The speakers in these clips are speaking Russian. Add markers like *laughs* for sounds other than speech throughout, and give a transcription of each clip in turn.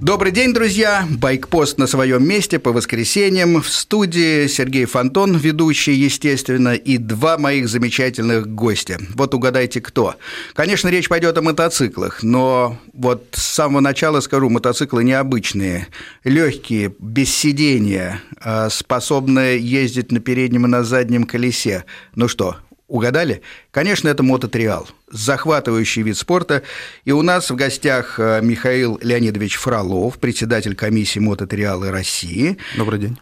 Добрый день, друзья! Байкпост на своем месте по воскресеньям. В студии Сергей Фонтон, ведущий, естественно, и два моих замечательных гостя. Вот угадайте, кто. Конечно, речь пойдет о мотоциклах, но вот с самого начала скажу, мотоциклы необычные, легкие, без сидения, а способные ездить на переднем и на заднем колесе. Ну что, Угадали? Конечно, это мототриал, захватывающий вид спорта. И у нас в гостях э, Михаил Леонидович Фролов, председатель комиссии мототриалы России. Добрый день.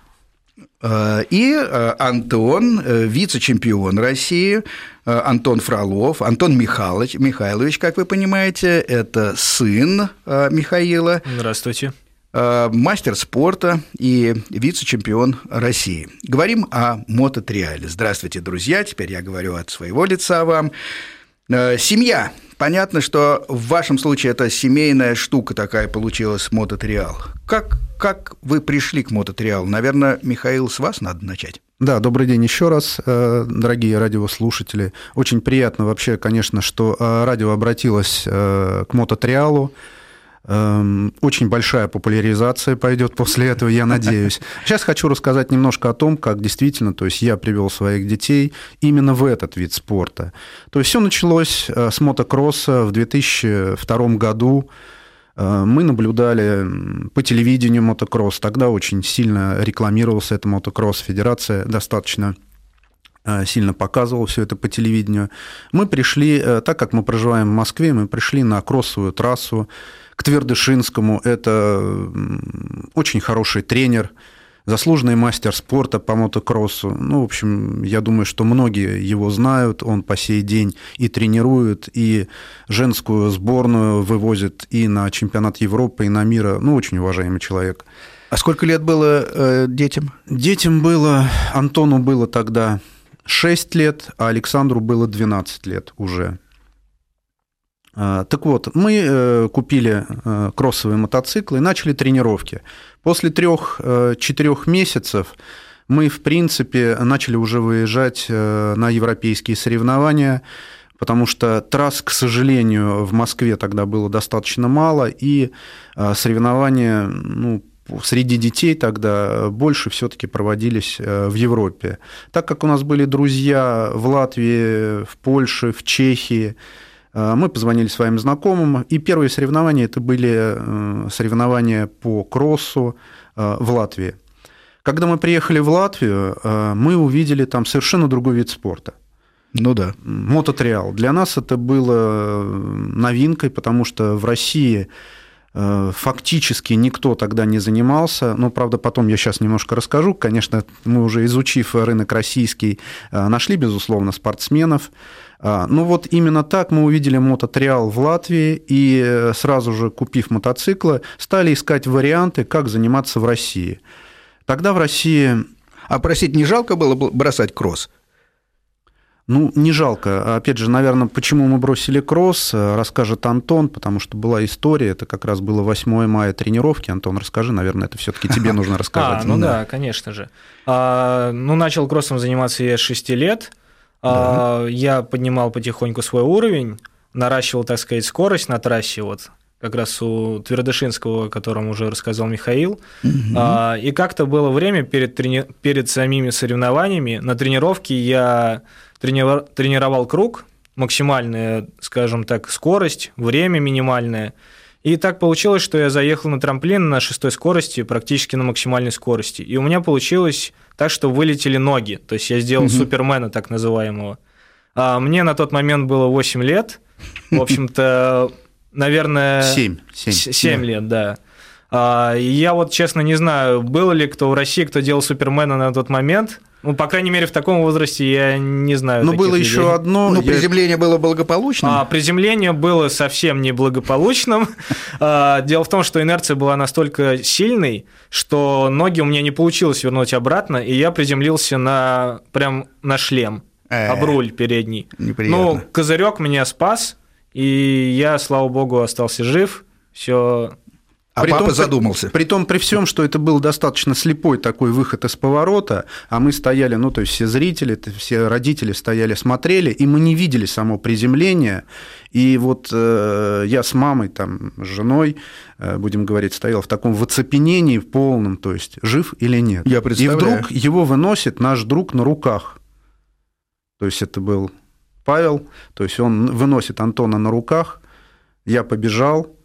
Э, и э, Антон, вице-чемпион России, Антон Фролов, Антон Михайлович, Михайлович, как вы понимаете, это сын Михаила. Здравствуйте. Э, мастер спорта и вице-чемпион России. Говорим о мототриале. Здравствуйте, друзья. Теперь я говорю от своего лица вам. Э, семья. Понятно, что в вашем случае это семейная штука такая получилась мототриал. Как, как вы пришли к мототриалу? Наверное, Михаил, с вас надо начать. Да, добрый день еще раз, э, дорогие радиослушатели. Очень приятно вообще, конечно, что радио обратилось к мототриалу. Эм, очень большая популяризация пойдет после этого, я надеюсь. Сейчас хочу рассказать немножко о том, как действительно, то есть я привел своих детей именно в этот вид спорта. То есть все началось э, с мотокросса в 2002 году. Э, мы наблюдали по телевидению мотокросс. Тогда очень сильно рекламировался это мотокросс. Федерация достаточно сильно показывал все это по телевидению. Мы пришли, так как мы проживаем в Москве, мы пришли на кроссовую трассу к Твердышинскому. Это очень хороший тренер, заслуженный мастер спорта по мотокроссу. Ну, в общем, я думаю, что многие его знают. Он по сей день и тренирует, и женскую сборную вывозит и на чемпионат Европы, и на мира. Ну, очень уважаемый человек. А сколько лет было э, детям? Детям было, Антону было тогда 6 лет, а Александру было 12 лет уже. А, так вот, мы э, купили э, кроссовые мотоциклы и начали тренировки. После трех-четырех месяцев мы, в принципе, начали уже выезжать э, на европейские соревнования, потому что трасс, к сожалению, в Москве тогда было достаточно мало, и соревнования ну, среди детей тогда больше все-таки проводились в Европе. Так как у нас были друзья в Латвии, в Польше, в Чехии, Э, мы позвонили своим знакомым, и первые соревнования это были э, соревнования по кроссу э, в Латвии. Когда мы приехали в Латвию, мы увидели там совершенно другой вид спорта. Ну да. Мототриал. Для нас это было новинкой, потому что в России фактически никто тогда не занимался. Но, правда, потом я сейчас немножко расскажу. Конечно, мы уже изучив рынок российский, нашли, безусловно, спортсменов. А, ну вот именно так мы увидели мототриал в Латвии и э, сразу же, купив мотоциклы, стали искать варианты, как заниматься в России. Тогда в России... А просить не жалко было бросать кросс? Ну, не жалко. Опять же, наверное, почему мы бросили кросс, э, расскажет Антон, потому что была история, это как раз было 8 мая тренировки. Антон, расскажи, наверное, это все таки тебе *laughs* нужно рассказать. А, ну да, конечно же. А, ну, начал кроссом заниматься я с 6 лет – да. Я поднимал потихоньку свой уровень, наращивал, так сказать, скорость на трассе, вот как раз у Твердышинского, о котором уже рассказал Михаил. Угу. И как-то было время перед, трени... перед самими соревнованиями. На тренировке я. Тренировал круг, максимальная, скажем так, скорость, время минимальное. И так получилось, что я заехал на трамплин на шестой скорости, практически на максимальной скорости. И у меня получилось так, что вылетели ноги. То есть я сделал угу. супермена так называемого. А мне на тот момент было 8 лет. В общем-то, наверное... 7. 7, 7 лет, да. А, я вот, честно, не знаю, был ли кто в России, кто делал Супермена на тот момент. Ну, по крайней мере, в таком возрасте я не знаю. Ну, было людей. еще одно. Ну, я... приземление было благополучным. А, приземление было совсем не благополучным. *laughs* А, дело в том, что инерция была настолько сильной, что ноги у меня не получилось вернуть обратно, и я приземлился на прям на шлем, об руль передний. Неприятно. Ну, козырек меня спас, и я, слава богу, остался жив. Все А при папа том, задумался. При, том, при всем, что это был достаточно слепой такой выход из поворота, а мы стояли, ну, то есть все зрители, все родители стояли, смотрели, и мы не видели само приземление. И вот э, я с мамой, там, с женой, э, будем говорить, стоял в таком воцепенении полном, то есть жив или нет. Я представляю. И вдруг его выносит наш друг на руках. То есть это был Павел, то есть он выносит Антона на руках, я побежал,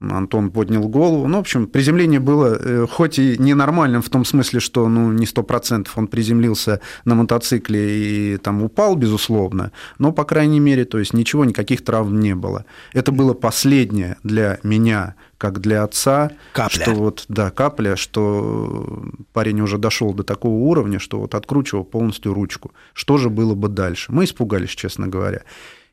Антон поднял голову. Ну, в общем, приземление было э, хоть и ненормальным в том смысле, что ну, не сто процентов он приземлился на мотоцикле и там упал, безусловно, но, по крайней мере, то есть ничего, никаких травм не было. Это было последнее для меня, как для отца. Капля. Что вот, да, капля, что парень уже дошел до такого уровня, что вот откручивал полностью ручку. Что же было бы дальше? Мы испугались, честно говоря.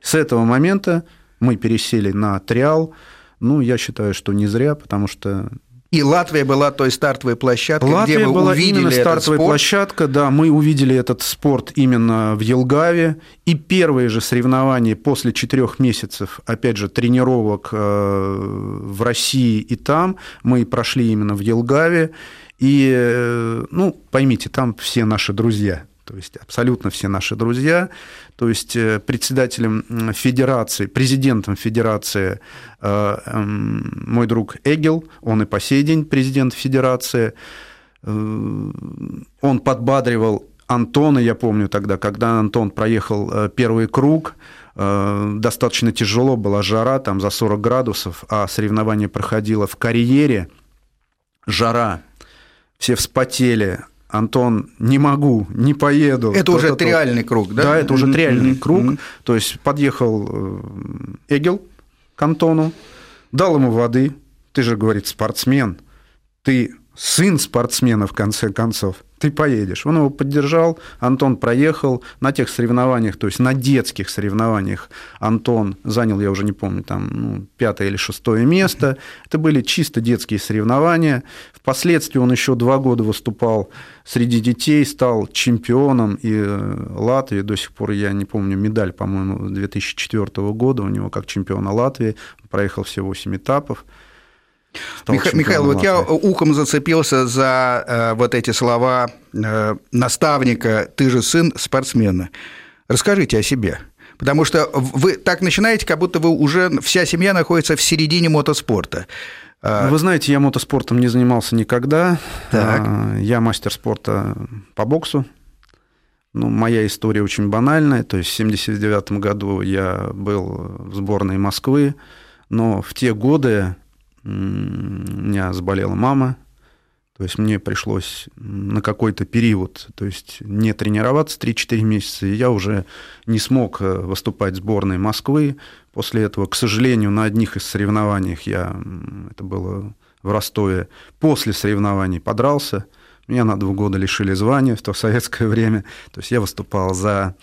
С этого момента мы пересели на триал, ну, я считаю, что не зря, потому что и Латвия была той стартовой площадкой, Латвия где вы была увидели именно стартовая этот спорт. площадка, да, мы увидели этот спорт именно в Елгаве, и первые же соревнования после четырех месяцев, опять же, тренировок э, в России и там, мы прошли именно в Елгаве, и, э, ну, поймите, там все наши друзья, то есть абсолютно все наши друзья, то есть э, председателем федерации, президентом федерации э, эм, мой друг Эгел, он и по сей день президент федерации, э, он подбадривал Антона, я помню тогда, когда Антон проехал первый круг, достаточно тяжело, была жара, там за 40 градусов, а соревнование проходило в карьере, жара, все вспотели, Антон, не могу, не поеду. Это уже то, триальный круг, да? Да, это уже триальный круг. То есть подъехал э, Эгел к Антону, дал ему воды. Ты же, говорит, спортсмен. Ты сын спортсмена, в конце концов, ты поедешь. Он его поддержал, Антон проехал на тех соревнованиях, то есть на детских соревнованиях Антон занял, я уже не помню, там ну, пятое или шестое место. Это были чисто детские соревнования. Впоследствии он еще два года выступал среди детей, стал чемпионом и э, Латвии. До сих пор я не помню медаль, по-моему, 2004 года у него как чемпиона Латвии. Проехал все восемь этапов. Миха- Михаил, вот я ухом зацепился за э, вот эти слова э, наставника «ты же сын спортсмена». Расскажите о себе. Потому что вы так начинаете, как будто вы уже вся семья находится в середине мотоспорта. А вы знаете, я мотоспортом не занимался никогда. Так. А, я мастер спорта по боксу. Ну, моя история очень банальная. То есть в 1979 году я был в сборной Москвы, но в те годы у меня заболела мама, то есть мне пришлось на какой-то период, то есть не тренироваться 3-4 месяца, и я уже не смог э, выступать в сборной Москвы. После этого, к сожалению, на одних из соревнованиях я, это было в Ростове, после соревнований подрался. Меня на два года лишили звания в то советское время. То есть я выступал за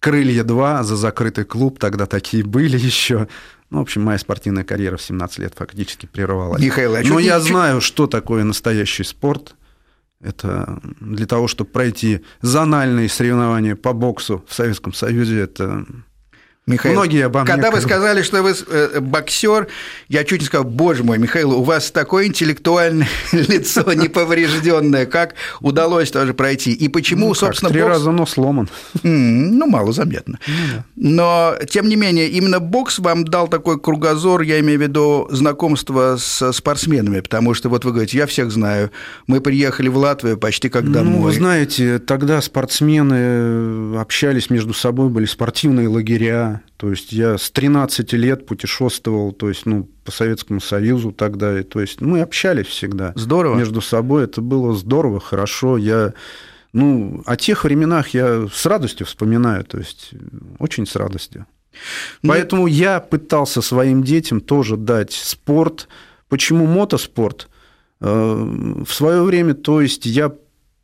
«Крылья-2», за закрытый клуб, тогда такие были *laughs* еще. Ну, в общем, моя спортивная карьера в 17 лет фактически прервалась. Михаил, а Но я знаю, что такое настоящий спорт. Это для того, чтобы пройти зональные соревнования по боксу в Советском Союзе, это Михаил, Многие обо мне когда вы сказали, что вы э, боксер, я чуть не сказал, боже мой, Михаил, у вас такое интеллектуальное *laughs* лицо неповрежденное, как удалось тоже пройти? И почему, ну, собственно, Три бокс... раза нос сломан. Ну, мало заметно. Ну. Но, тем не менее, именно бокс вам дал такой кругозор, я имею в виду знакомство с спортсменами, потому что, вот вы говорите, я всех знаю, мы приехали в Латвию почти как домой. Ну, вы знаете, тогда спортсмены общались между собой, были спортивные лагеря, то есть я с 13 лет путешествовал, то есть, ну, по Советскому Союзу тогда, и, то есть мы общались всегда. Здорово. Между собой это было здорово, хорошо. Я, ну, о тех временах я с радостью вспоминаю, то есть очень с радостью. Ну, Поэтому я пытался своим детям тоже дать спорт. Почему мотоспорт? Э, в свое время, то есть я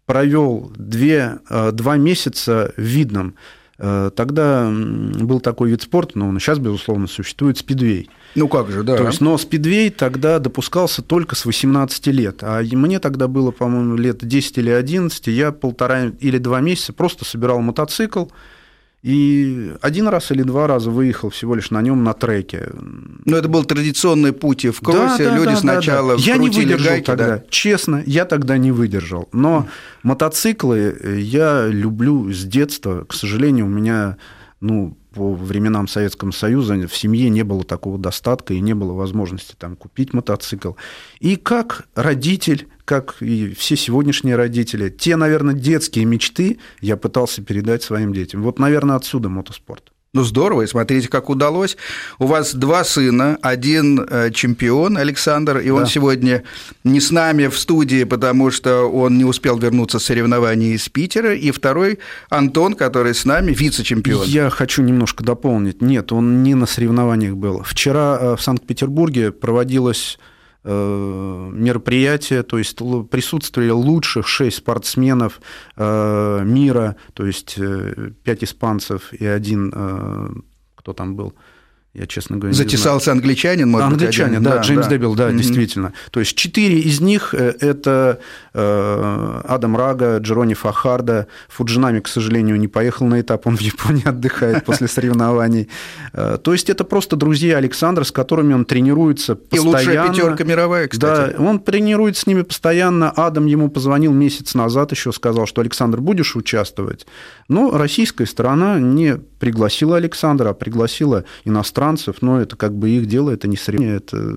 провел две, э, два месяца в Видном. Э, тогда был такой вид спорта, но он сейчас, безусловно, существует, спидвей. Ну как же, да. То есть, но спидвей тогда допускался только с 18 лет, а мне тогда было, по-моему, лет 10 или 11, я полтора или два месяца просто собирал мотоцикл, И один раз или два раза выехал всего лишь на нем на треке. Но это был традиционный путь в кроссе. Да, да, Люди да, сначала да, да. Я не выдержал гайки, тогда. Да. Честно, я тогда не выдержал. Но мотоциклы я люблю с детства. К сожалению, у меня ну, по временам Советского Союза в семье не было такого достатка и не было возможности там, купить мотоцикл. И как родитель, как и все сегодняшние родители, те, наверное, детские мечты я пытался передать своим детям. Вот, наверное, отсюда мотоспорт. Ну, здорово, и смотрите, как удалось. У вас два сына, один э, чемпион Александр, и он да. сегодня не с нами в студии, потому что он не успел вернуться с соревнований из Питера, и второй Антон, который с нами, вице-чемпион. Я хочу немножко дополнить. Нет, он не на соревнованиях был. Вчера э, в Санкт-Петербурге проводилась мероприятие, то есть присутствовали лучших шесть спортсменов э, мира, то есть э, пять испанцев и один, кто там был, я, честно говоря, Затесался англичанин, может Англичанин, быть, да, да, Джеймс да. Дебил, да, mm-hmm. действительно. То есть четыре из них – это Адам Рага, Джерони Фахарда. Фуджинами, к сожалению, не поехал на этап, он в Японии *laughs* отдыхает после соревнований. То есть это просто друзья Александра, с которыми он тренируется постоянно. И лучшая пятерка мировая, кстати. Да, он тренируется с ними постоянно. Адам ему позвонил месяц назад еще, сказал, что Александр, будешь участвовать? Но российская сторона не пригласила Александра, а пригласила иностранцев, но это как бы их дело, это не соревнование, это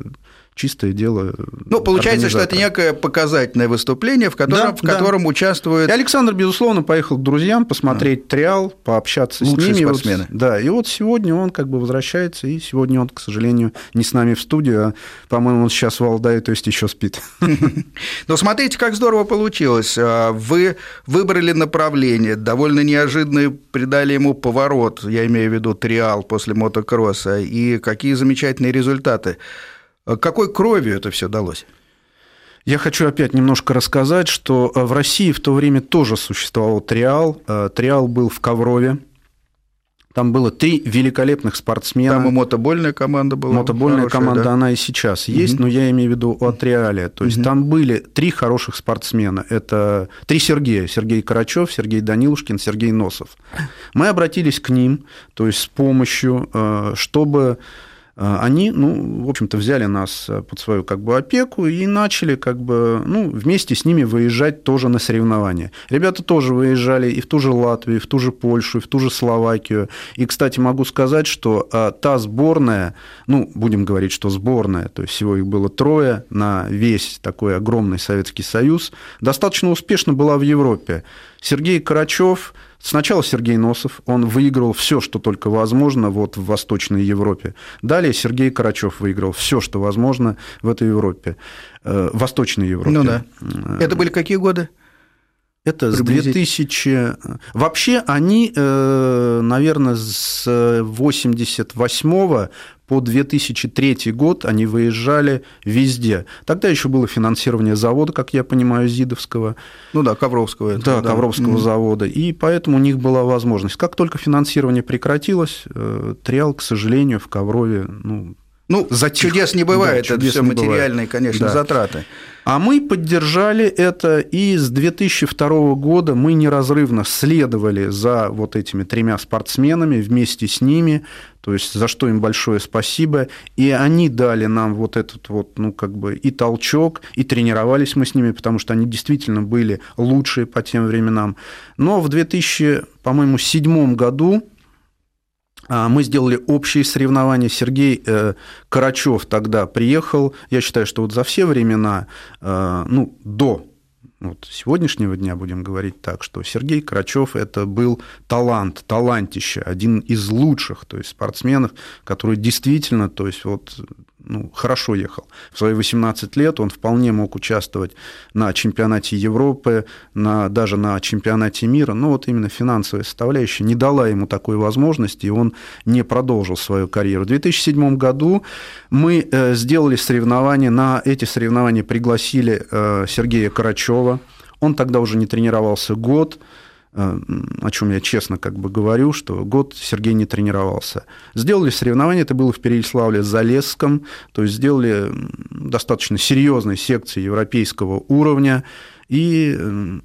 чистое дело. Ну, получается, что это некое показательное выступление, в котором, да, в котором да. участвует. И Александр, безусловно, поехал к друзьям посмотреть а. триал, пообщаться Лучшие с ними. спортсмены. Вот, да, и вот сегодня он как бы возвращается, и сегодня он, к сожалению, не с нами в студию, а, по-моему, он сейчас в Алдае, то есть еще спит. *laughs* Но смотрите, как здорово получилось. А, вы выбрали направление, довольно неожиданно придали ему поворот, я имею в виду триал после мотокросса, и какие замечательные результаты. Э, какой кровью это все далось? Я хочу опять немножко рассказать, что э, в России в то время тоже существовал триал. Э, триал был в Коврове. Там было три великолепных спортсмена. Там и мотобольная команда была. Мотобольная хорошая, команда, да? она и сейчас есть, угу. но я имею в виду от Триале. То есть угу. там были три хороших спортсмена. Это три Сергея. Сергей Карачев, Сергей Данилушкин, Сергей Носов. Мы обратились к ним, то есть с помощью, чтобы они, ну, в общем-то, взяли нас э, под свою как бы опеку и начали как бы, ну, вместе с ними выезжать тоже на соревнования. Ребята тоже выезжали и в ту же Латвию, и в ту же Польшу, и в ту же Словакию. И, кстати, могу сказать, что а, та сборная, ну, будем говорить, что сборная, то есть всего их было трое на весь такой огромный Советский Союз, достаточно успешно была в Европе. Сергей Карачев, сначала Сергей Носов, он выиграл все, что только возможно вот в Восточной Европе. Далее Сергей Карачев выиграл все, что возможно в этой Европе, э, Восточной Европе. Ну да. Это были какие годы? Это с 2000... Вообще они, э, наверное, с 88 по 2003 год они выезжали везде. Тогда еще было финансирование завода, как я понимаю, Зидовского. Ну да, Ковровского. Это, да, да, Ковровского mm-hmm. завода. И поэтому у них была возможность. Как только финансирование прекратилось, э, Триал, к сожалению, в Коврове ну, ну, затих. чудес не бывает, да, это все материальные, бывает. конечно, да. затраты. А мы поддержали это, и с 2002 года мы неразрывно следовали за вот этими тремя спортсменами, вместе с ними, то есть за что им большое спасибо. И они дали нам вот этот вот, ну, как бы и толчок, и тренировались мы с ними, потому что они действительно были лучшие по тем временам. Но в 2000, по-моему, седьмом году мы сделали общие соревнования. Сергей э, Карачев тогда приехал. Я считаю, что вот за все времена, э, ну, до вот сегодняшнего дня будем говорить так, что Сергей Карачев это был талант, талантище, один из лучших, то есть спортсменов, который действительно, то есть вот ну, хорошо ехал. В свои 18 лет он вполне мог участвовать на чемпионате Европы, на, даже на чемпионате мира, но вот именно финансовая составляющая не дала ему такой возможности, и он не продолжил свою карьеру. В 2007 году мы э, сделали соревнования, на эти соревнования пригласили э, Сергея Карачева, он тогда уже не тренировался год, о чем я честно как бы говорю, что год Сергей не тренировался. Сделали соревнования, это было в Переяславле-Залесском, то есть сделали достаточно серьезные секции европейского уровня, и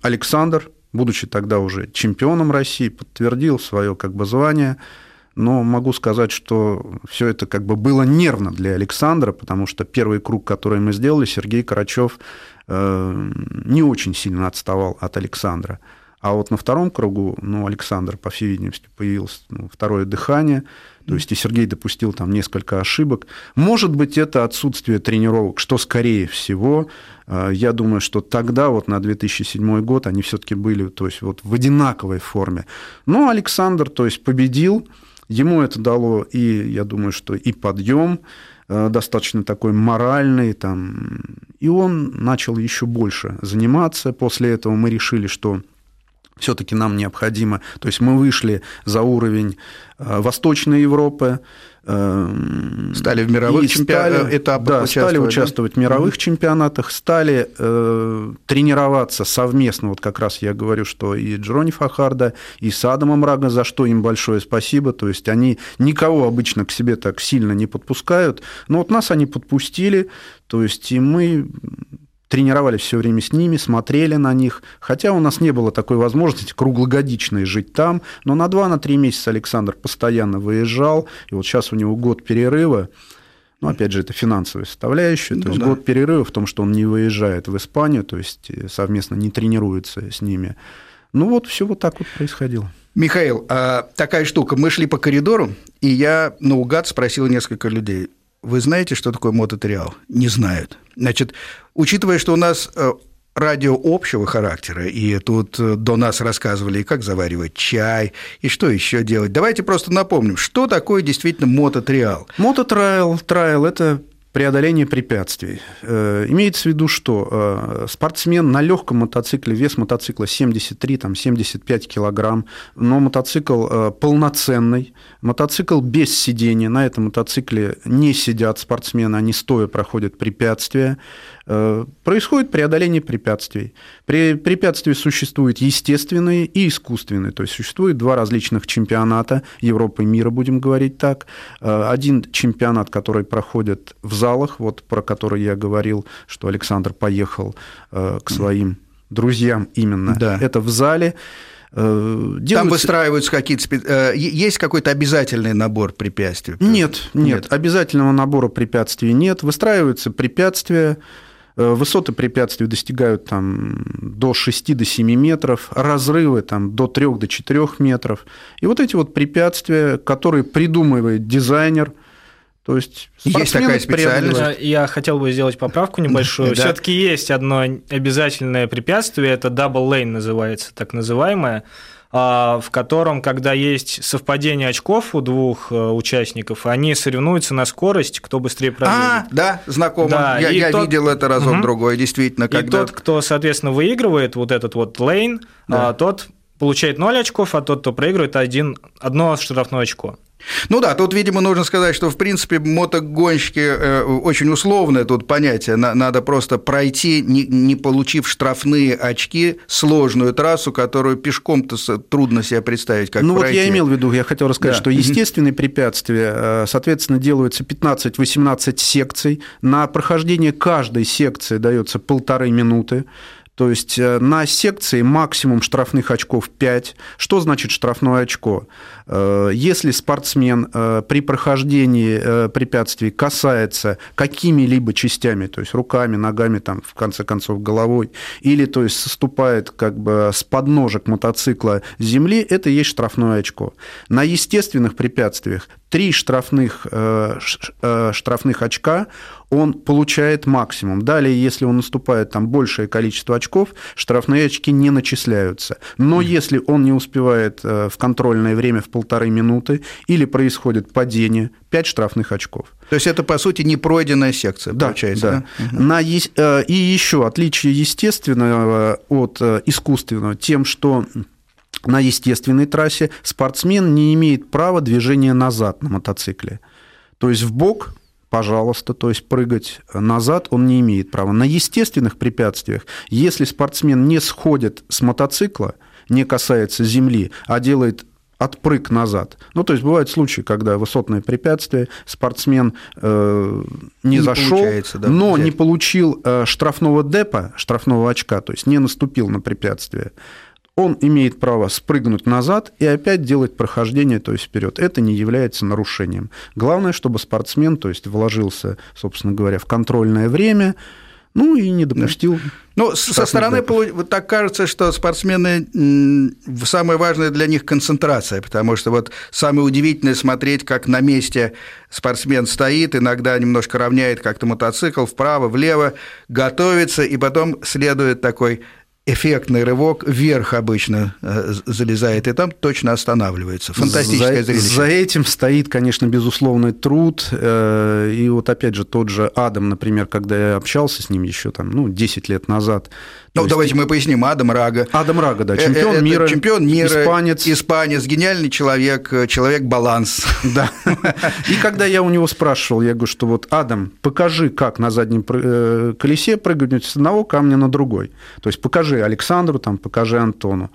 Александр будучи тогда уже чемпионом России, подтвердил свое как бы звание. Но могу сказать, что все это как бы было нервно для Александра, потому что первый круг, который мы сделали, Сергей Карачев э, не очень сильно отставал от Александра. А вот на втором кругу, ну, Александр, по всей видимости, появилось ну, второе дыхание, то есть и Сергей допустил там несколько ошибок. Может быть, это отсутствие тренировок, что скорее всего. Э, я думаю, что тогда, вот на 2007 год, они все-таки были то есть, вот в одинаковой форме. Но Александр, то есть, победил, ему это дало и, я думаю, что и подъем, э, достаточно такой моральный, там, и он начал еще больше заниматься. После этого мы решили, что все-таки нам необходимо. То есть мы вышли за уровень э, Восточной Европы, э, стали в мировых чемпионатах, этапах да, стали участвовать в мировых mm-hmm. чемпионатах, стали э, тренироваться совместно. Вот как раз я говорю, что и Джерони Фахарда, и с Адамом Рага, за что им большое спасибо. То есть они никого обычно к себе так сильно не подпускают, но вот нас они подпустили, то есть и мы тренировались все время с ними, смотрели на них, хотя у нас не было такой возможности круглогодичной жить там, но на 2-3 месяца Александр постоянно выезжал, и вот сейчас у него год перерыва, ну, опять же, это финансовая составляющая. Ну, то есть да. год перерыва в том, что он не выезжает в Испанию, то есть э, совместно не тренируется с ними. Ну, вот все вот так вот происходило. Михаил, а такая штука. Мы шли по коридору, и я наугад спросил несколько людей. Вы знаете, что такое мототриал? Не знают. Значит, учитывая, что у нас э, радио общего характера, и тут э, до нас рассказывали, как заваривать чай, и что еще делать. Давайте просто напомним, что такое действительно мототриал. Мототрайл, трайл – это преодоление препятствий. Э, имеется в виду, что спортсмен на легком мотоцикле, вес мотоцикла 73-75 килограмм, но мотоцикл полноценный, мотоцикл без сидения, на этом мотоцикле не сидят спортсмены, они стоя проходят препятствия, происходит преодоление препятствий. При препятствии существуют естественные и искусственные, то есть существует два различных чемпионата Европы и мира, будем говорить так. Один чемпионат, который проходит в залах, вот про который я говорил, что Александр поехал э, к своим друзьям именно. Да. Это в зале. Э, делаются... Там выстраиваются какие-то... Э, есть какой-то обязательный набор препятствий? Нет, нет, нет, обязательного набора препятствий нет. Выстраиваются препятствия, Высоты препятствий достигают там, до 6 до 7 метров, разрывы там, до 3 до 4 метров. И вот эти вот препятствия, которые придумывает дизайнер, то есть есть такая специальность. Я хотел бы сделать поправку небольшую. Да. Все-таки есть одно обязательное препятствие, это double lane называется, так называемое, в котором, когда есть совпадение очков у двух э, участников, они соревнуются на скорость, кто быстрее пробежит. А, да, знакомо. Да, я я тот... видел это разок угу. другой, действительно. Когда... И тот, кто, соответственно, выигрывает вот этот вот лейн, да. тот получает 0 очков, а тот, кто проигрывает, один, одно штрафное очко. Ну да, тут, видимо, нужно сказать, что, в принципе, мотогонщики э, очень условное тут понятие. Надо просто пройти, не получив штрафные очки, сложную трассу, которую пешком-то трудно себе представить, как Ну пройти. вот я имел в виду, я хотел рассказать, да. что естественные препятствия, э, соответственно, делаются 15-18 секций. На прохождение каждой секции дается полторы минуты. То есть э, на секции максимум штрафных очков 5. Что значит штрафное очко? Э, если спортсмен э, при прохождении препятствий касается какими-либо частями, то есть руками, ногами, там, в конце концов, головой, или то есть соступает как бы с подножек мотоцикла земли, это и есть штрафное очко. На естественных препятствиях три штрафных, штрафных очка он получает максимум. Далее, если он наступает там большее количество очков, штрафные очки не начисляются. Но mm. если он не успевает э, в контрольное время в полторы минуты или происходит падение, 5 штрафных очков. То есть это, по сути, не пройденная секция, да, получается? Да. да? На, э, и еще отличие естественного от э, искусственного тем, что на естественной трассе спортсмен не имеет права движения назад на мотоцикле. То есть в бок пожалуйста, то есть прыгать назад он не имеет права. На естественных препятствиях, если спортсмен не сходит с мотоцикла, не касается земли, а делает отпрыг назад. Ну, то есть бывают случаи, когда высотное препятствие, спортсмен э, не, не зашел, да, но взять. не получил э, штрафного депа, штрафного очка, то есть не наступил на препятствие он имеет право спрыгнуть назад и опять делать прохождение, то есть вперед. Это не является нарушением. Главное, чтобы спортсмен, то есть вложился, собственно говоря, в контрольное время, ну и не допустил. Ну, со стороны вот так кажется, что спортсмены самое важное для них концентрация, потому что вот самое удивительное смотреть, как на месте спортсмен стоит, иногда немножко равняет как-то мотоцикл вправо, влево, готовится, и потом следует такой эффектный рывок вверх обычно э, залезает, и там точно останавливается. Фантастическое за, зрелище. За этим стоит, конечно, безусловный труд. Э, и вот опять же тот же Адам, например, когда я общался с ним еще там, ну, 10 лет назад, ну, давайте мы поясним. Адам Рага. Адам Рага, да, э, чемпион это мира. Чемпион мира. Испанец. Испанец, гениальный человек, э, человек-баланс. *laughs* Да. И когда я у него спрашивал, я говорю, что вот, Адам, покажи, как на заднем э, колесе прыгнуть с одного камня на другой. То есть покажи Александру, там, покажи Антону.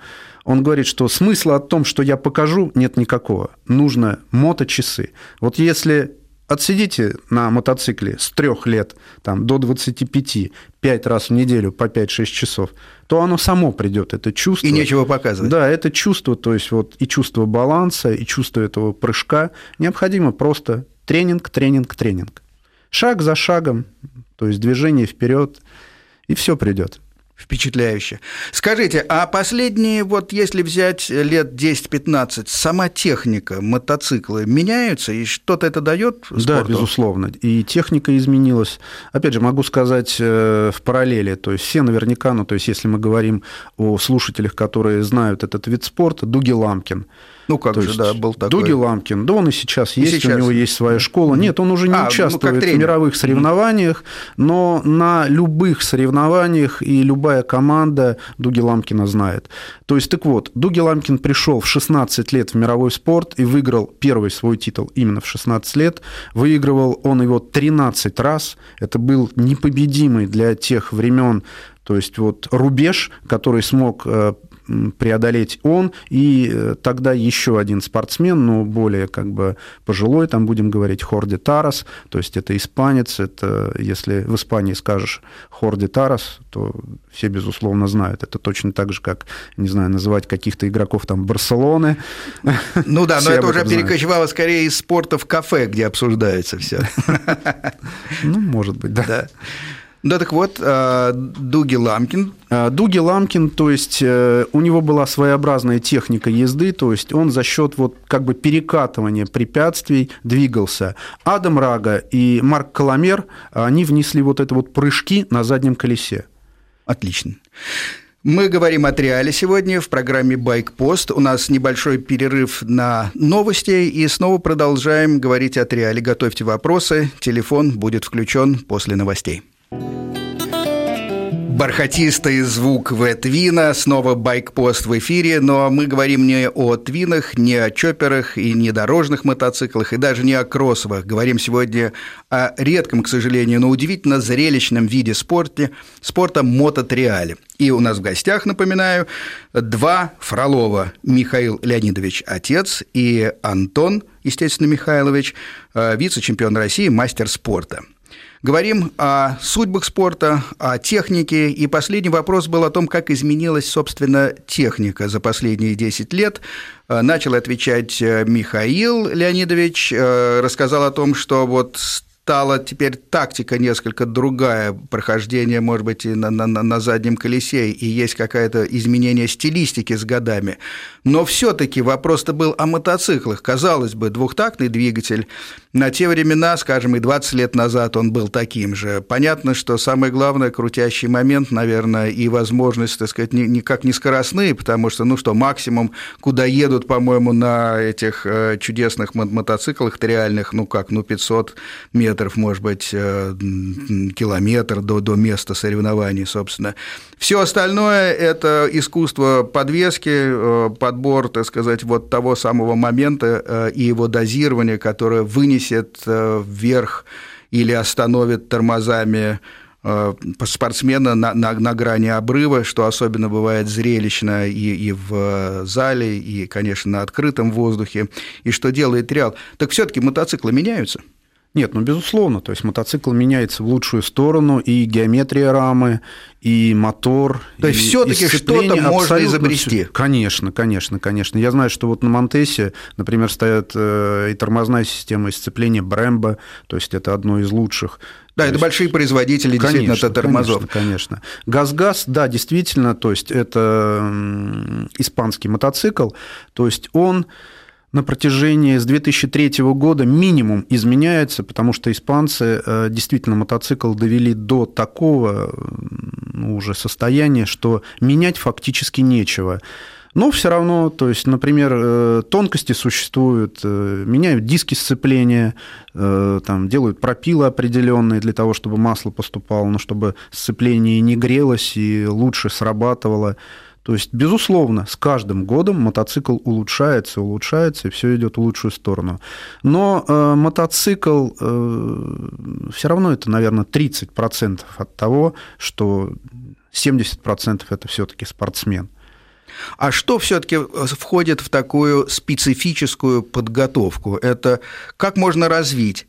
Он говорит, что смысла о том, что я покажу, нет никакого. Нужно моточасы. Вот если отсидите на мотоцикле с трех лет там, до 25, пять раз в неделю по 5-6 часов, то оно само придет, это чувство. И нечего показывать. Да, это чувство, то есть вот и чувство баланса, и чувство этого прыжка. Необходимо просто тренинг, тренинг, тренинг. Шаг за шагом, то есть движение вперед, и все придет. Впечатляюще. Скажите, а последние, вот если взять лет 10-15, сама техника, мотоциклы меняются, и что-то это дает спорту? Да, безусловно. И техника изменилась. Опять же, могу сказать э, в параллели, то есть все наверняка, ну, то есть если мы говорим о слушателях, которые знают этот вид спорта, Дуги Ламкин – ну, как То же, да, был такой. Дуги Ламкин, да он и сейчас и есть, сейчас. у него есть своя школа. Нет, он уже не а, ну, участвует ну, в мировых соревнованиях, но на любых соревнованиях и любая команда Дуги Ламкина знает. То есть, так вот, Дуги Ламкин пришел в 16 лет в мировой спорт и выиграл первый свой титул именно в 16 лет. Выигрывал он его 13 раз. Это был непобедимый для тех времен то есть вот рубеж, который смог э, преодолеть он, и э, тогда еще один спортсмен, но более как бы пожилой, там будем говорить Хорди Тарас, то есть это испанец, это если в Испании скажешь Хорди Тарас, то все, безусловно, знают. Это точно так же, как, не знаю, называть каких-то игроков там Барселоны. *laughs* Ну да, но это уже перекочевало скорее из спорта в кафе, где обсуждается все. *laughs* Ну, может быть, да. Да, так вот, э, Дуги Ламкин. Э, Дуги Ламкин, то есть э, у него была своеобразная техника езды, то есть он за счет вот как бы перекатывания препятствий двигался. Адам Рага и Марк Коломер, они внесли вот это вот прыжки на заднем колесе. Отлично. Мы говорим о триале сегодня в программе «Байкпост». У нас небольшой перерыв на новости, и снова продолжаем говорить о триале. Готовьте вопросы, телефон будет включен после новостей. Бархатистый звук В-твина, снова байкпост в эфире, но мы говорим не о твинах, не о чоперах и не дорожных мотоциклах, и даже не о кроссовых. Говорим сегодня о редком, к сожалению, но удивительно зрелищном виде спорта, спорта мототриале. И у нас в гостях, напоминаю, два Фролова. Михаил Леонидович – отец, и Антон, естественно, Михайлович, э, вице-чемпион России, мастер спорта – Говорим о судьбах спорта, о технике. И последний вопрос был о том, как изменилась, собственно, техника за последние 10 лет. Э, начал отвечать э, Михаил Леонидович, э, рассказал о том, что вот стала теперь тактика несколько другая, прохождение, может быть, и на, на, на заднем колесе, и есть какое-то изменение стилистики с годами. Но все таки вопрос-то был о мотоциклах. Казалось бы, двухтактный двигатель, на те времена, скажем, и 20 лет назад он был таким же. Понятно, что самое главное, крутящий момент, наверное, и возможность, так сказать, никак не скоростные, потому что, ну что, максимум, куда едут, по-моему, на этих э, чудесных мотоциклах реальных, ну как, ну 500 метров метров, может быть, э, километр до, до места соревнований, собственно. Все остальное – это искусство подвески, э, подбор, так сказать, вот того самого момента э, и его дозирования, которое вынесет вверх или остановит тормозами спортсмена на, на, на грани обрыва, что особенно бывает зрелищно и, и в зале, и, конечно, на открытом воздухе, и что делает Реал. Так все-таки мотоциклы меняются – Нет, ну, безусловно, то есть мотоцикл меняется в лучшую сторону, и геометрия рамы, и мотор. То есть все-таки что-то можно изобрести. Все. Конечно, конечно, конечно. Я знаю, что вот на Монтесе, например, стоят э, и тормозная система, и сцепление Брэмбо, то есть это одно из лучших. Да, то это есть... большие производители конечно, действительно тормозов. Конечно, конечно. Газ-газ, да, действительно, то есть это испанский мотоцикл, то есть он на протяжении с 2003 года минимум изменяется, потому что испанцы э, действительно мотоцикл довели до такого ну, уже состояния, что менять фактически нечего. Но все равно, то есть, например, э, тонкости существуют, э, меняют диски сцепления, там, делают пропилы определенные для того, чтобы масло поступало, но чтобы сцепление не грелось и лучше срабатывало. То есть, безусловно, с каждым годом мотоцикл улучшается, улучшается, и все идет в лучшую сторону. Но э, мотоцикл э, все равно это, наверное, 30% от того, что 70% это все-таки спортсмен. А что все-таки входит в такую специфическую подготовку? Это как можно развить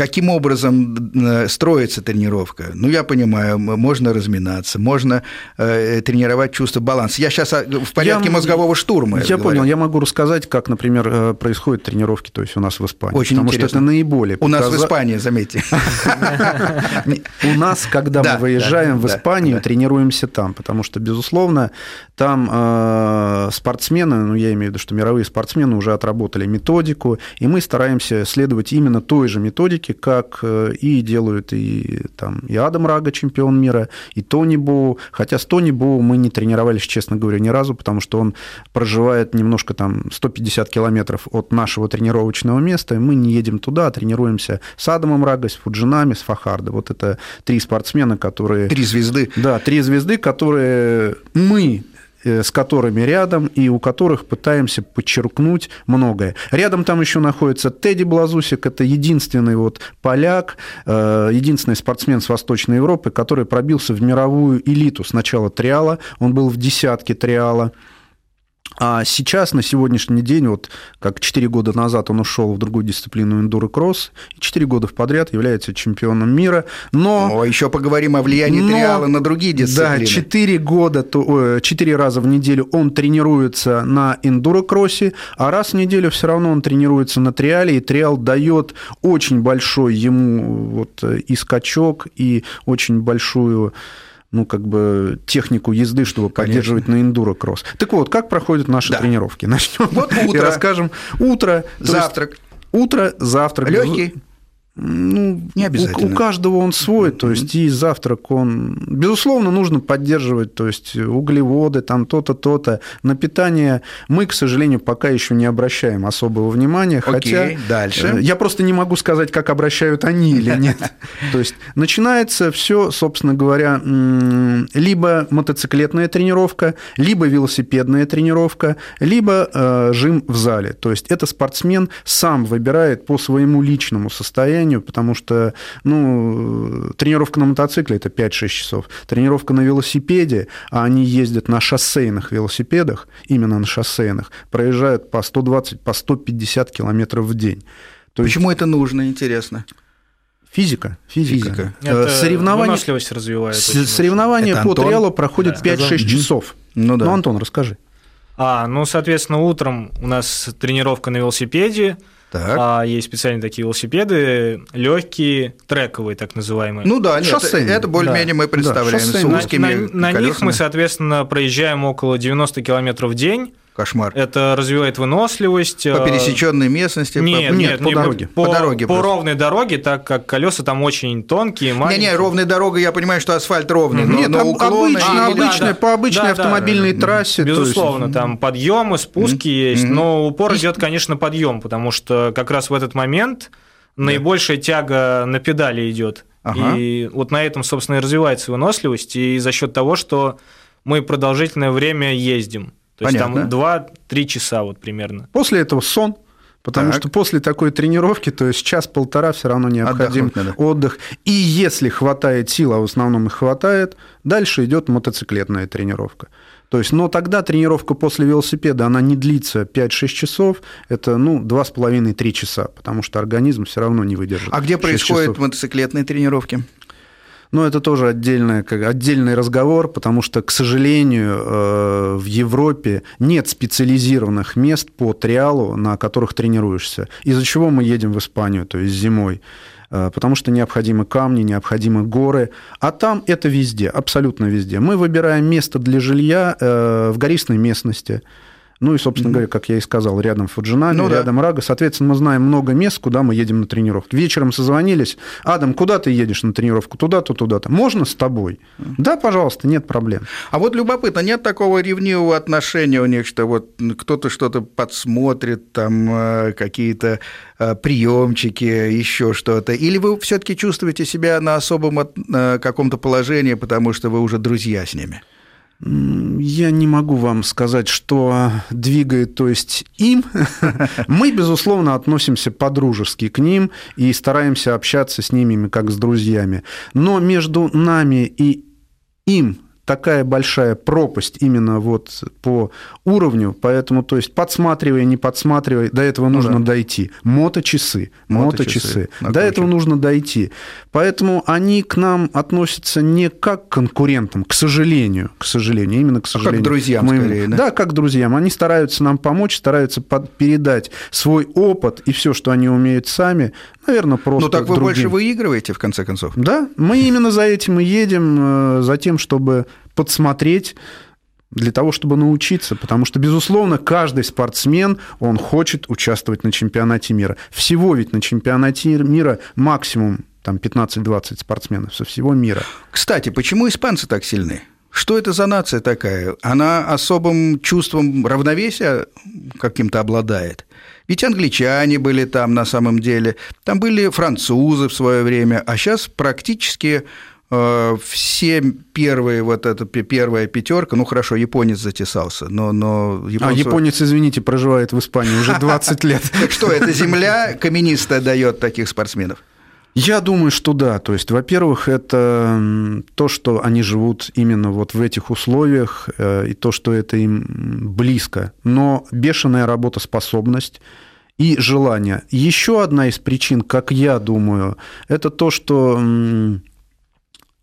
каким образом э, строится тренировка. Ну, я понимаю, можно разминаться, можно э, тренировать чувство баланса. Я сейчас в порядке я, мозгового штурма. Я говорю. понял, я могу рассказать, как, например, э, происходят тренировки, то есть у нас в Испании. Очень потому интересно. что это наиболее. У нас в Испании, заметьте. *laughs* У нас, когда мы выезжаем в Испанию, тренируемся там, потому что, безусловно, там спортсмены, ну, я имею в виду, что мировые спортсмены уже отработали методику, и мы стараемся следовать именно той же методике, гонки, как э, и делают и, там, и Адам Рага, чемпион мира, и Тони Боу. Хотя с Тони Боу мы не тренировались, честно говоря, ни разу, потому что он проживает немножко там 150 километров от нашего тренировочного места, и мы не едем туда, а тренируемся с Адамом Рага, с Фуджинами, с Фахардо. Вот это три спортсмена, которые... Три звезды. Да, три звезды, которые мы с которыми рядом и у которых пытаемся подчеркнуть многое. Рядом там еще находится Тедди Блазусик, это единственный вот поляк, э, единственный спортсмен с Восточной Европы, который пробился в мировую элиту сначала триала, он был в десятке триала, а сейчас, на сегодняшний день, вот как 4 года назад он ушел в другую дисциплину эндуро-кросс, и 4 года подряд является чемпионом мира, но... О, еще поговорим о влиянии но, триала на другие дисциплины. Да, 4 года, 4 раза в неделю он тренируется на эндуро-кроссе, а раз в неделю все равно он тренируется на триале, и триал дает очень большой ему вот и скачок, и очень большую ну, как бы технику езды, чтобы Конечно. поддерживать на эндуро-кросс. Так вот, как проходят наши да. тренировки? *laughs* Начнем вот утро. и расскажем. Утро, завтрак. Утро, завтрак. Легкий. Ну, не обязательно. У, у каждого он свой, то есть и завтрак он... Безусловно, нужно поддерживать, то есть углеводы, там то-то, то-то. На питание мы, к сожалению, пока еще не обращаем особого внимания, Окей, хотя... дальше. Э, я просто не могу сказать, как обращают они или *laughs* нет. То есть начинается все, собственно говоря, либо мотоциклетная тренировка, либо велосипедная тренировка, либо э, жим в зале. То есть это спортсмен сам выбирает по своему личному состоянию, состоянию, потому что ну, тренировка на мотоцикле – это 5-6 часов. Тренировка на велосипеде, а они ездят на шоссейных велосипедах, именно на шоссейных, проезжают по 120, по 150 километров в день. То Почему есть... это нужно, интересно? Физика, физика. физика. Это соревнования, выносливость развивает. Соревнования по Антон? триалу проходят да. 5-6 часов. Ну, да. ну, Антон, расскажи. А, ну, соответственно, утром у нас тренировка на велосипеде, так. А есть специальные такие велосипеды, легкие, трековые, так называемые. Ну да, нет, это более-менее да. мы представляем да, с узкими На, на, на них мы, соответственно, проезжаем около 90 километров в день. Кошмар. Это развивает выносливость. По э, пересеченной местности? Нет, по... нет, по не, дороге. По, по дороге. По ровной дороге, так как колеса там очень тонкие, маленькие. Не, не, ровная дорога, я понимаю, что асфальт ровный, но, нет, но уклоны... Обычно, а, обычная, да, по обычной да, автомобильной да, трассе. Безусловно, есть... там подъемы, спуски mm-hmm. есть, но упор идет, конечно, подъем, потому что как раз в этот момент наибольшая тяга на педали идет. Ага. И вот на этом, собственно, и развивается выносливость, и за счет того, что мы продолжительное время ездим. То Понятно. есть там 2-3 часа вот примерно. После этого сон, Потому так. что после такой тренировки, то есть час-полтора все равно необходим отдых. И если хватает сил, а в основном их хватает, дальше идет мотоциклетная тренировка. То есть, но тогда тренировка после велосипеда, она не длится 5-6 часов, это, ну, 2,5-3 часа, потому что организм все равно не выдержит. А где происходят часов. мотоциклетные тренировки? Но это тоже отдельный, как, отдельный разговор, потому что, к сожалению, э, в Европе нет специализированных мест по триалу, на которых тренируешься. Из-за чего мы едем в Испанию, то есть зимой э, потому что необходимы камни, необходимы горы, а там это везде, абсолютно везде. Мы выбираем место для жилья э, в гористой местности, ну и, собственно mm-hmm. говоря, как я и сказал, рядом Фуджинами, ну, рядом да. Рага. Соответственно, мы знаем много мест, куда мы едем на тренировку. Вечером созвонились. Адам, куда ты едешь на тренировку? Туда-то, туда-то. Можно с тобой? Mm-hmm. Да, пожалуйста, нет проблем. А вот любопытно, нет такого ревнивого отношения у них, что вот кто-то что-то подсмотрит, там э, какие-то э, приемчики, еще что-то? Или вы все-таки чувствуете себя на особом э, каком-то положении, потому что вы уже друзья с ними? Я не могу вам сказать, что двигает, то есть им. *laughs* Мы, безусловно, относимся по-дружески к ним и стараемся общаться с ними как с друзьями. Но между нами и им такая большая пропасть именно вот по уровню, поэтому, то есть, подсматривая, не подсматривая, до этого ну, нужно да. дойти. Моточасы, моточасы, моточасы. до этого нужно дойти. Поэтому они к нам относятся не как к конкурентам, к сожалению, к сожалению, именно к сожалению. А как друзьям, Мы, скорее, да? Да, как друзьям. Они стараются нам помочь, стараются под, передать свой опыт и все, что они умеют сами, наверное, просто Ну, так вы другим. больше выигрываете, в конце концов? Да, мы именно за этим и едем, э, за тем, чтобы подсмотреть для того, чтобы научиться, потому что, безусловно, каждый спортсмен, он хочет участвовать на чемпионате мира. Всего ведь на чемпионате мира максимум там 15-20 спортсменов со всего мира. Кстати, почему испанцы так сильны? Что это за нация такая? Она особым чувством равновесия каким-то обладает? Ведь англичане были там на самом деле, там были французы в свое время, а сейчас практически все первые, вот эта первая пятерка, ну хорошо, японец затесался, но... но японцу... А японец, извините, проживает в Испании уже *laughs* 20 лет. Что, это земля каменистая дает таких спортсменов? Я думаю, что да. То есть, во-первых, это то, что они живут именно вот в этих условиях, э, и то, что это им близко. Но бешеная работоспособность и желание. Еще одна из причин, как я думаю, это то, что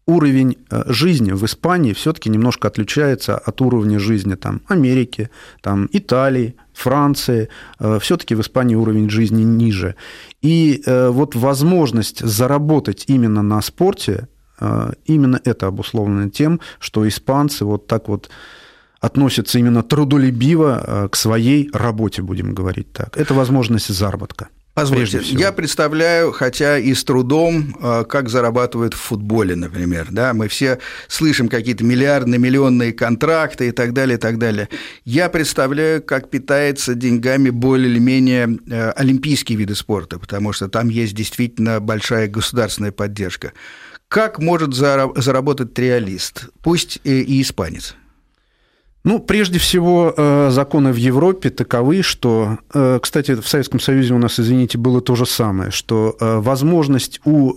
уровень э, жизни в Испании все-таки немножко отличается от уровня жизни там, Америки, там, Италии, Франции. Э, все-таки в Испании уровень жизни ниже. И э, вот возможность заработать именно на спорте, именно это обусловлено тем, что испанцы вот так вот относятся именно трудолюбиво к своей работе, будем говорить так. Это возможность заработка. Позвольте, я представляю, хотя и с трудом, а, как зарабатывают в футболе, например. Да? Мы все слышим какие-то миллиардные, миллионные контракты и так далее, и так далее. Я представляю, как питается деньгами более или менее э, олимпийские виды спорта, потому что там есть действительно большая государственная поддержка. Как может заработать триалист, пусть и испанец? Ну, прежде всего, э, законы в Европе таковы, что, э, кстати, в Советском Союзе у нас, извините, было то же самое, что э, возможность у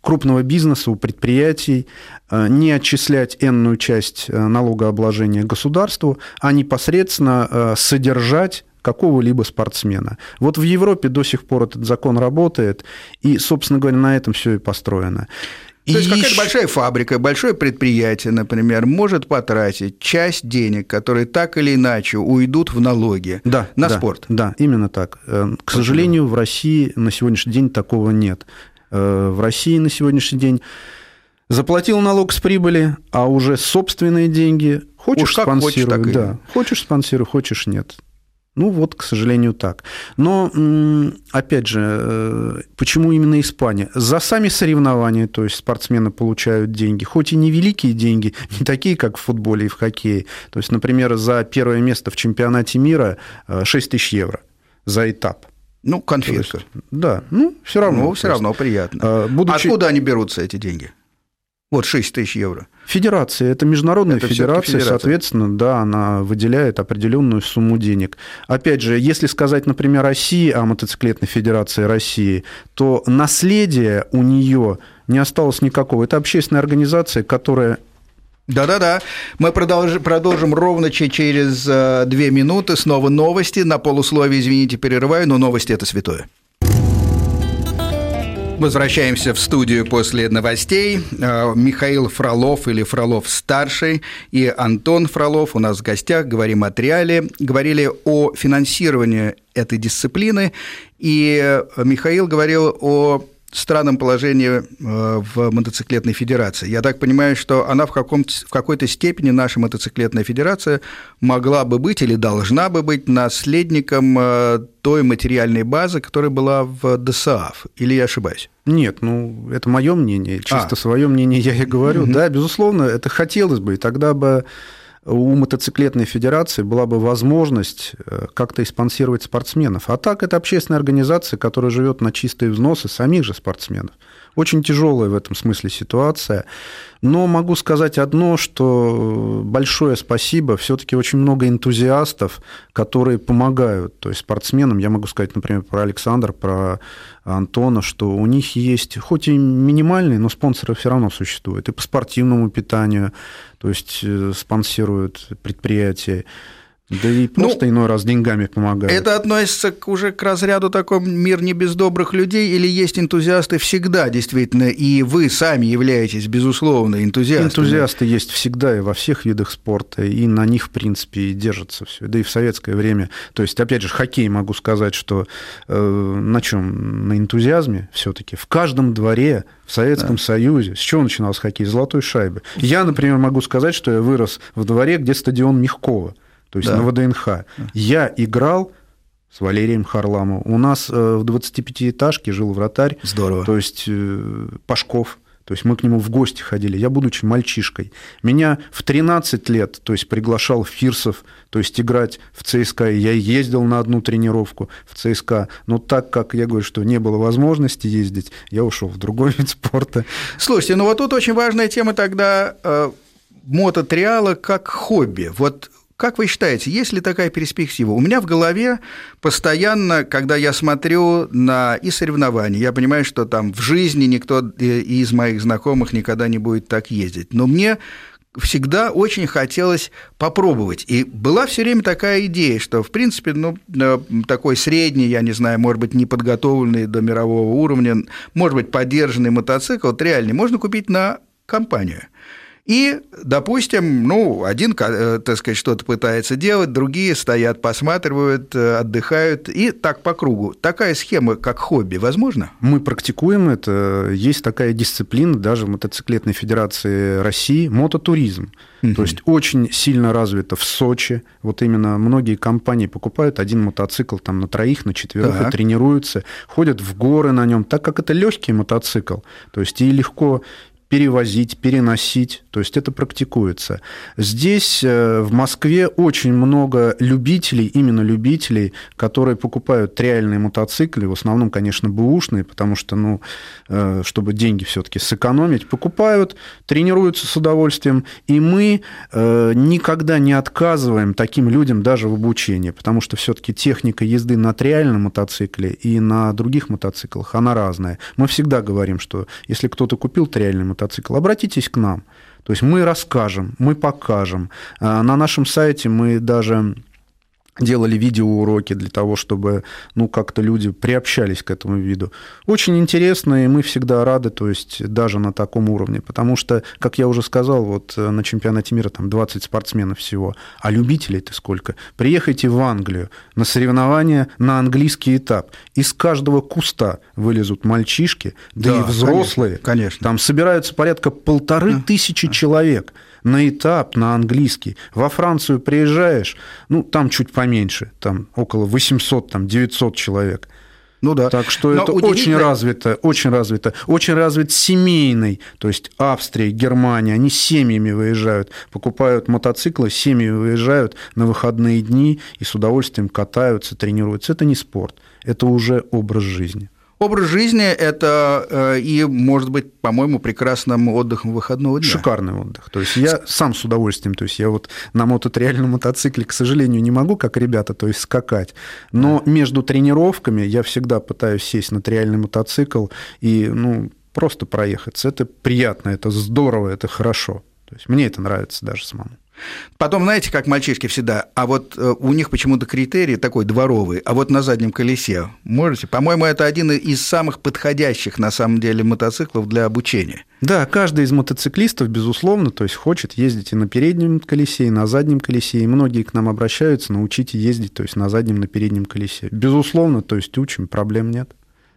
крупного бизнеса, у предприятий не отчислять энную часть налогообложения государству, а непосредственно содержать какого-либо спортсмена. Вот в Европе до сих пор этот закон работает, и, собственно говоря, на этом все и построено. То есть какая-то большая фабрика, большое предприятие, например, может потратить часть денег, которые так или иначе уйдут в налоги да, на да, спорт. Да, именно так. Э, к сожалению, в России на сегодняшний день такого нет. Э, в России на сегодняшний день заплатил налог с прибыли, а уже собственные деньги хочешь спонсируй, да, хочешь спонсируй, хочешь нет. Ну вот, к сожалению, так. Но, опять же, э, почему именно Испания? За сами соревнования, то есть спортсмены получают деньги, хоть и не великие деньги, *laughs* не такие, как в футболе и в хоккее. То есть, например, за первое место в чемпионате мира 6 э, тысяч евро за этап. Ну, конфетка. Есть, да, ну, все равно. Ну, все равно приятно. А, будучи... Откуда они берутся, эти деньги? Вот 6 тысяч евро. Федерация, это международная это федерация, федерация, соответственно, да, она выделяет определенную сумму денег. Опять же, если сказать, например, России, о мотоциклетной федерации России, то наследие у нее не осталось никакого. Это общественная организация, которая да-да-да. Мы продолжим, продолжим ровно через э, две минуты. Снова новости. На полусловие, извините, перерываю, но новости – это святое. Возвращаемся в студию после новостей. Э, Михаил Фролов или Фролов-старший и Антон Фролов у нас в гостях. Говорим о триале. Говорили о финансировании этой дисциплины. И Михаил говорил о странном положении э, в мотоциклетной федерации. Я так понимаю, что она в, каком в какой-то степени, наша мотоциклетная федерация, могла бы быть или должна бы быть наследником э, той материальной базы, которая была в ДСАФ. Или я ошибаюсь? Нет, ну, это мое мнение, чисто а. свое мнение я и говорю. Mm-hmm. Да, безусловно, это хотелось бы, и тогда бы у мотоциклетной федерации была бы возможность э, как-то спонсировать спортсменов. А так это общественная организация, которая живет на чистые взносы самих же спортсменов. Очень тяжелая в этом смысле ситуация. Но могу сказать одно, что большое спасибо. Все-таки очень много энтузиастов, которые помогают. То есть спортсменам, я могу сказать, например, про Александра, про Антона, что у них есть, хоть и минимальные, но спонсоры все равно существуют. И по спортивному питанию, то есть э, спонсируют предприятия. Да и просто ну, иной раз деньгами помогают. Это относится к, уже к разряду такой мир не без добрых людей, или есть энтузиасты всегда, действительно, и вы сами являетесь, безусловно, энтузиастами? Энтузиасты есть всегда и во всех видах спорта, и на них, в принципе, и держится все. Да и в советское время. То есть, опять же, хоккей могу сказать, что э, на чем? На энтузиазме все-таки. В каждом дворе в Советском да. Союзе. С чего начинался хоккей? С золотой шайбы. Я, например, могу сказать, что я вырос в дворе, где стадион Мягкова то есть да. на ВДНХ. Я играл с Валерием Харламовым. У нас э, в 25-этажке жил вратарь. Здорово. То есть э, Пашков. То есть мы к нему в гости ходили. Я, будучи мальчишкой, меня в 13 лет, то есть приглашал Фирсов, то есть играть в ЦСКА. Я ездил на одну тренировку в ЦСКА. Но так как я говорю, что не было возможности ездить, я ушел в другой *laughs* вид спорта. Слушайте, ну вот тут очень важная тема тогда э, мототриала как хобби. Вот как вы считаете, есть ли такая перспектива? У меня в голове постоянно, когда я смотрю на и соревнования, я понимаю, что там в жизни никто из моих знакомых никогда не будет так ездить. Но мне всегда очень хотелось попробовать. И была все время такая идея, что, в принципе, ну, э, такой средний, я не знаю, может быть, не подготовленный до мирового уровня, может быть, поддержанный мотоцикл, вот реальный, можно купить на компанию – и, допустим, ну, один, э, так сказать, что-то пытается делать, другие стоят, посматривают, э, отдыхают, и так по кругу. Такая схема, как хобби, возможно? Мы практикуем это. Есть такая дисциплина даже в мотоциклетной федерации России – мототуризм. Угу. То есть очень сильно развито в Сочи. Вот именно многие компании покупают один мотоцикл там на троих, на четверых так. и тренируются, ходят в горы на нем, так как это легкий мотоцикл. То есть и легко перевозить, переносить, то есть это практикуется. Здесь, э, в Москве, очень много любителей, именно любителей, которые покупают реальные мотоциклы, в основном, конечно, бэушные, потому что, ну, э, чтобы деньги все-таки сэкономить, покупают, тренируются с удовольствием, и мы э, никогда не отказываем таким людям даже в обучении, потому что все-таки техника езды на реальном мотоцикле и на других мотоциклах, она разная. Мы всегда говорим, что если кто-то купил реальный мотоцикл, мотоцикл, обратитесь к нам. То есть мы расскажем, мы покажем. А, на нашем сайте мы даже делали видеоуроки для того, чтобы ну, как-то люди приобщались к этому виду. Очень интересно, и мы всегда рады, то есть даже на таком уровне, потому что, как я уже сказал, вот э, на чемпионате мира там 20 спортсменов всего, а любителей-то сколько? Приехайте в Англию на соревнования на английский этап. Из каждого куста вылезут мальчишки, да, да и взрослые. Конечно, конечно. Там собираются порядка полторы да. тысячи человек на этап, на английский. Во Францию приезжаешь, ну, там чуть поменьше, там около 800, там 900 человек. Ну да. Так что Но это очень развито, очень развито. Очень развит семейный, то есть Австрия, Германия, они семьями выезжают, покупают мотоциклы, семьями выезжают на выходные дни и с удовольствием катаются, тренируются. Это не спорт, это уже образ жизни. Образ жизни – это э, и, может быть, по-моему, прекрасным отдыхом выходного дня. Шикарный отдых. То есть я сам с удовольствием, то есть я вот на мототриальном мотоцикле, к сожалению, не могу, как ребята, то есть скакать, но между тренировками я всегда пытаюсь сесть на триальный мотоцикл и, ну, просто проехаться. Это приятно, это здорово, это хорошо. То есть мне это нравится даже самому. Потом, знаете, как мальчишки всегда, а вот э, у них почему-то критерий такой дворовый, а вот на заднем колесе, можете? По-моему, это один из самых подходящих, на самом деле, мотоциклов для обучения. Да, каждый из мотоциклистов, безусловно, то есть хочет ездить и на переднем колесе, и на заднем колесе, и многие к нам обращаются, научите ездить, то есть на заднем, на переднем колесе. Безусловно, то есть учим, проблем нет.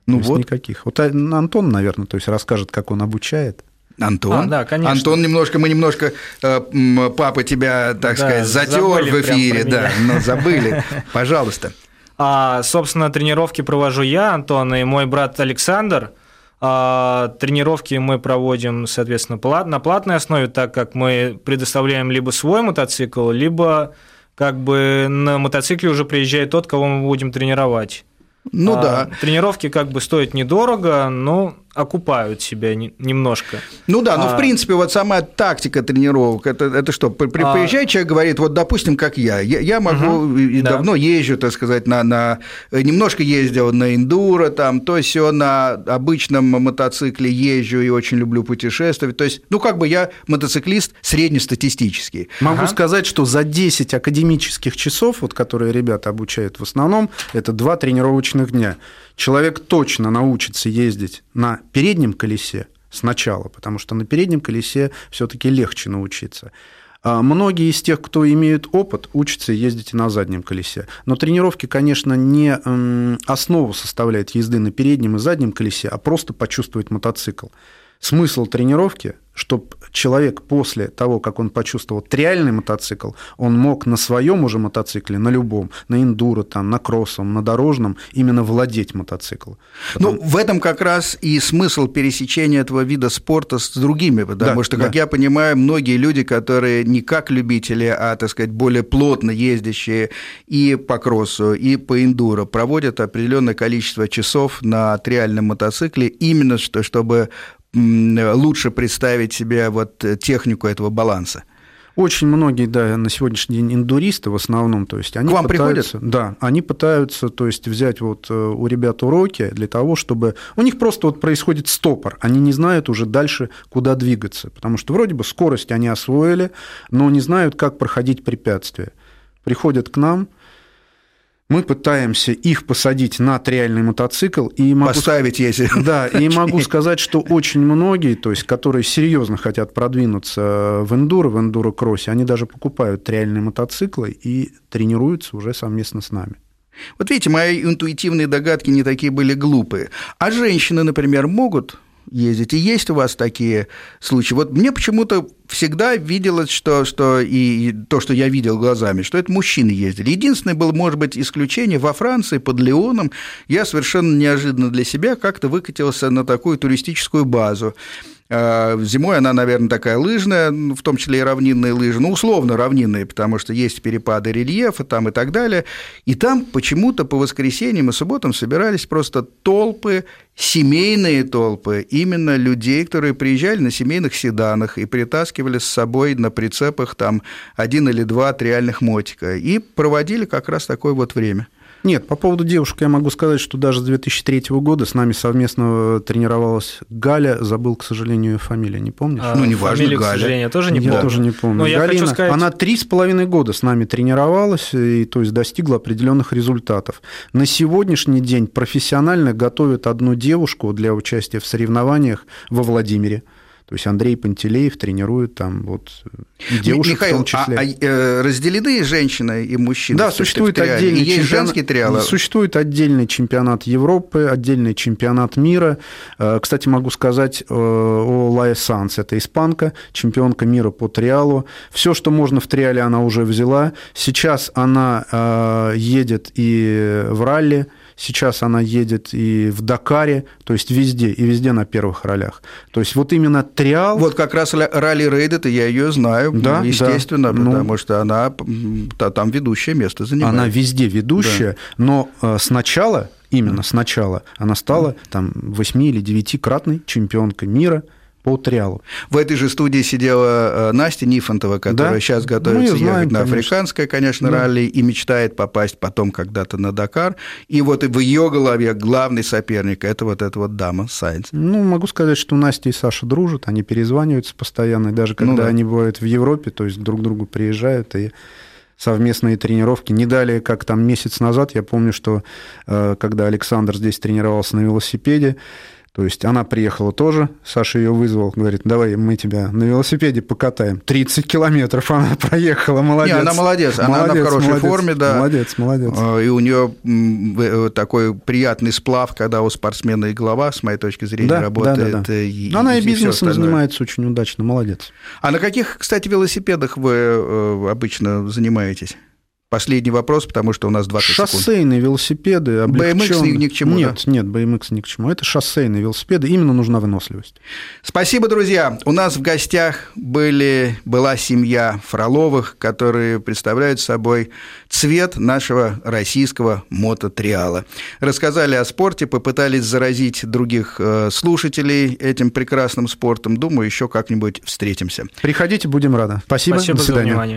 Ну вот. никаких. Вот Антон, наверное, то есть расскажет, как он обучает. Антон. А, да, конечно. Антон, немножко, мы немножко, э, папа тебя, так да, сказать, затер в эфире, да, но забыли. Пожалуйста. А, собственно, тренировки провожу я, Антон, и мой брат Александр. А, тренировки мы проводим, соответственно, на платной основе, так как мы предоставляем либо свой мотоцикл, либо как бы на мотоцикле уже приезжает тот, кого мы будем тренировать. Ну а, да. Тренировки как бы стоят недорого, но окупают себя немножко. Ну да, но ну, а... в принципе вот сама тактика тренировок, это, это что, при, а... приезжает человек, говорит, вот допустим, как я, я, я могу угу, и да. давно езжу, так сказать, на, на, немножко ездил на эндуро, там, то есть все на обычном мотоцикле езжу и очень люблю путешествовать, то есть, ну как бы я мотоциклист среднестатистический. Могу ага. сказать, что за 10 академических часов, вот которые ребята обучают в основном, это два тренировочных дня человек точно научится ездить на переднем колесе сначала, потому что на переднем колесе все-таки легче научиться. А многие из тех, кто имеют опыт, учатся ездить на заднем колесе. Но тренировки, конечно, не основу составляют езды на переднем и заднем колесе, а просто почувствовать мотоцикл. Смысл тренировки чтобы человек после того, как он почувствовал триальный мотоцикл, он мог на своем уже мотоцикле, на любом, на эндуро, там, на кроссом, на дорожном, именно владеть мотоциклом. Потом... Ну, в этом как раз и смысл пересечения этого вида спорта с другими, потому да, что, как да. я понимаю, многие люди, которые не как любители, а, так сказать, более плотно ездящие и по кроссу, и по эндуро, проводят определенное количество часов на триальном мотоцикле именно что, чтобы лучше представить себе вот технику этого баланса? Очень многие, да, на сегодняшний день индуристы в основном, то есть они К вам пытаются, приходят? Да, они пытаются, то есть взять вот э, у ребят уроки для того, чтобы у них просто вот происходит стопор, они не знают уже дальше, куда двигаться, потому что вроде бы скорость они освоили, но не знают, как проходить препятствия. Приходят к нам, мы пытаемся их посадить на триальный мотоцикл и могу поставить, если *laughs* да, и могу сказать, что очень многие, то есть которые серьезно хотят продвинуться в эндуро, в эндуро кроссе, они даже покупают триальные мотоциклы и тренируются уже совместно с нами. Вот видите, мои интуитивные догадки не такие были глупые. А женщины, например, могут ездить. И есть у вас такие случаи. Вот мне почему-то всегда виделось, что, что и, то, что я видел глазами, что это мужчины ездили. Единственное было, может быть, исключение во Франции под Леоном. Я совершенно неожиданно для себя как-то выкатился на такую туристическую базу. А, зимой она, наверное, такая лыжная, в том числе и равнинные лыжи, ну, условно равнинные, потому что есть перепады рельефа там и так далее. И там почему-то по воскресеньям и субботам собирались просто толпы, семейные толпы, именно людей, которые приезжали на семейных седанах и притаскивали с собой на прицепах там один или два триальных мотика и проводили как раз такое вот время. Нет, по поводу девушек я могу сказать, что даже с 2003 года с нами совместно тренировалась Галя, забыл, к сожалению, ее фамилию, не помнишь? А, ну, неважно, фамилию, Галя. к сожалению, тоже не помню. Я тоже не помню. Но Галина, я хочу сказать... она три с половиной года с нами тренировалась, и то есть достигла определенных результатов. На сегодняшний день профессионально готовят одну девушку для участия в соревнованиях во Владимире. То есть Андрей Пантелеев тренирует там вот девушек Михаил, в том числе. А, а разделены женщины и мужчины? Да, существует отдельный и есть женский триал. Существует отдельный чемпионат Европы, отдельный чемпионат мира. Э, кстати, могу сказать э, о Лае Санс. Это испанка, чемпионка мира по триалу. Все, что можно в триале, она уже взяла. Сейчас она едет и в ралли, Сейчас она едет и в Дакаре, то есть везде, и везде на первых ролях. То есть вот именно триал... Вот как раз ралли рейд, это я ее знаю, да, естественно, да. потому ну, что она там ведущее место занимает. Она везде ведущая, да. но э, сначала именно сначала, она стала там 8 или 9-кратной чемпионкой мира по триалу. В этой же студии сидела э, Настя Нифонтова, которая Да. сейчас готовится знаем, ехать на конечно. африканское, конечно, Да. ралли и мечтает попасть потом когда-то на Дакар. И вот и в ее голове главный соперник – это вот эта вот дама Сайнц. Ну, могу сказать, что Настя и Саша дружат, они перезваниваются постоянно, и даже Ну когда да. они бывают в Европе, то есть друг к другу приезжают, и совместные тренировки. Не далее, как там месяц назад, я помню, что э, когда Александр здесь тренировался на велосипеде, то есть она приехала тоже, Саша ее вызвал, говорит, давай мы тебя на велосипеде покатаем. 30 километров она *laughs* проехала, молодец. Не, она молодец, она- она в Молодец, хорошей молодец, форме, да. Молодец, молодец. А, И у нее такой приятный сплав, когда у спортсмена и голова, с моей точки зрения, Да, работает. да, да, да. э, и- Но она и бизнесом занимается очень удачно, молодец. А на каких, кстати, велосипедах вы э, обычно занимаетесь? Последний вопрос, потому что у нас 20 секунд. Шоссейные велосипеды, BMX облегчённые. ни- ни к чему, Нет, нет, BMX ни к чему. Это шоссейные велосипеды, именно нужна выносливость. Спасибо, друзья. У нас в гостях были, была семья Фроловых, которые представляют собой цвет нашего российского мототриала. Рассказали о спорте, попытались заразить других э, слушателей этим прекрасным спортом. Думаю, еще как-нибудь встретимся. Приходите, будем рады. Спасибо, Спасибо до за свидания. внимание.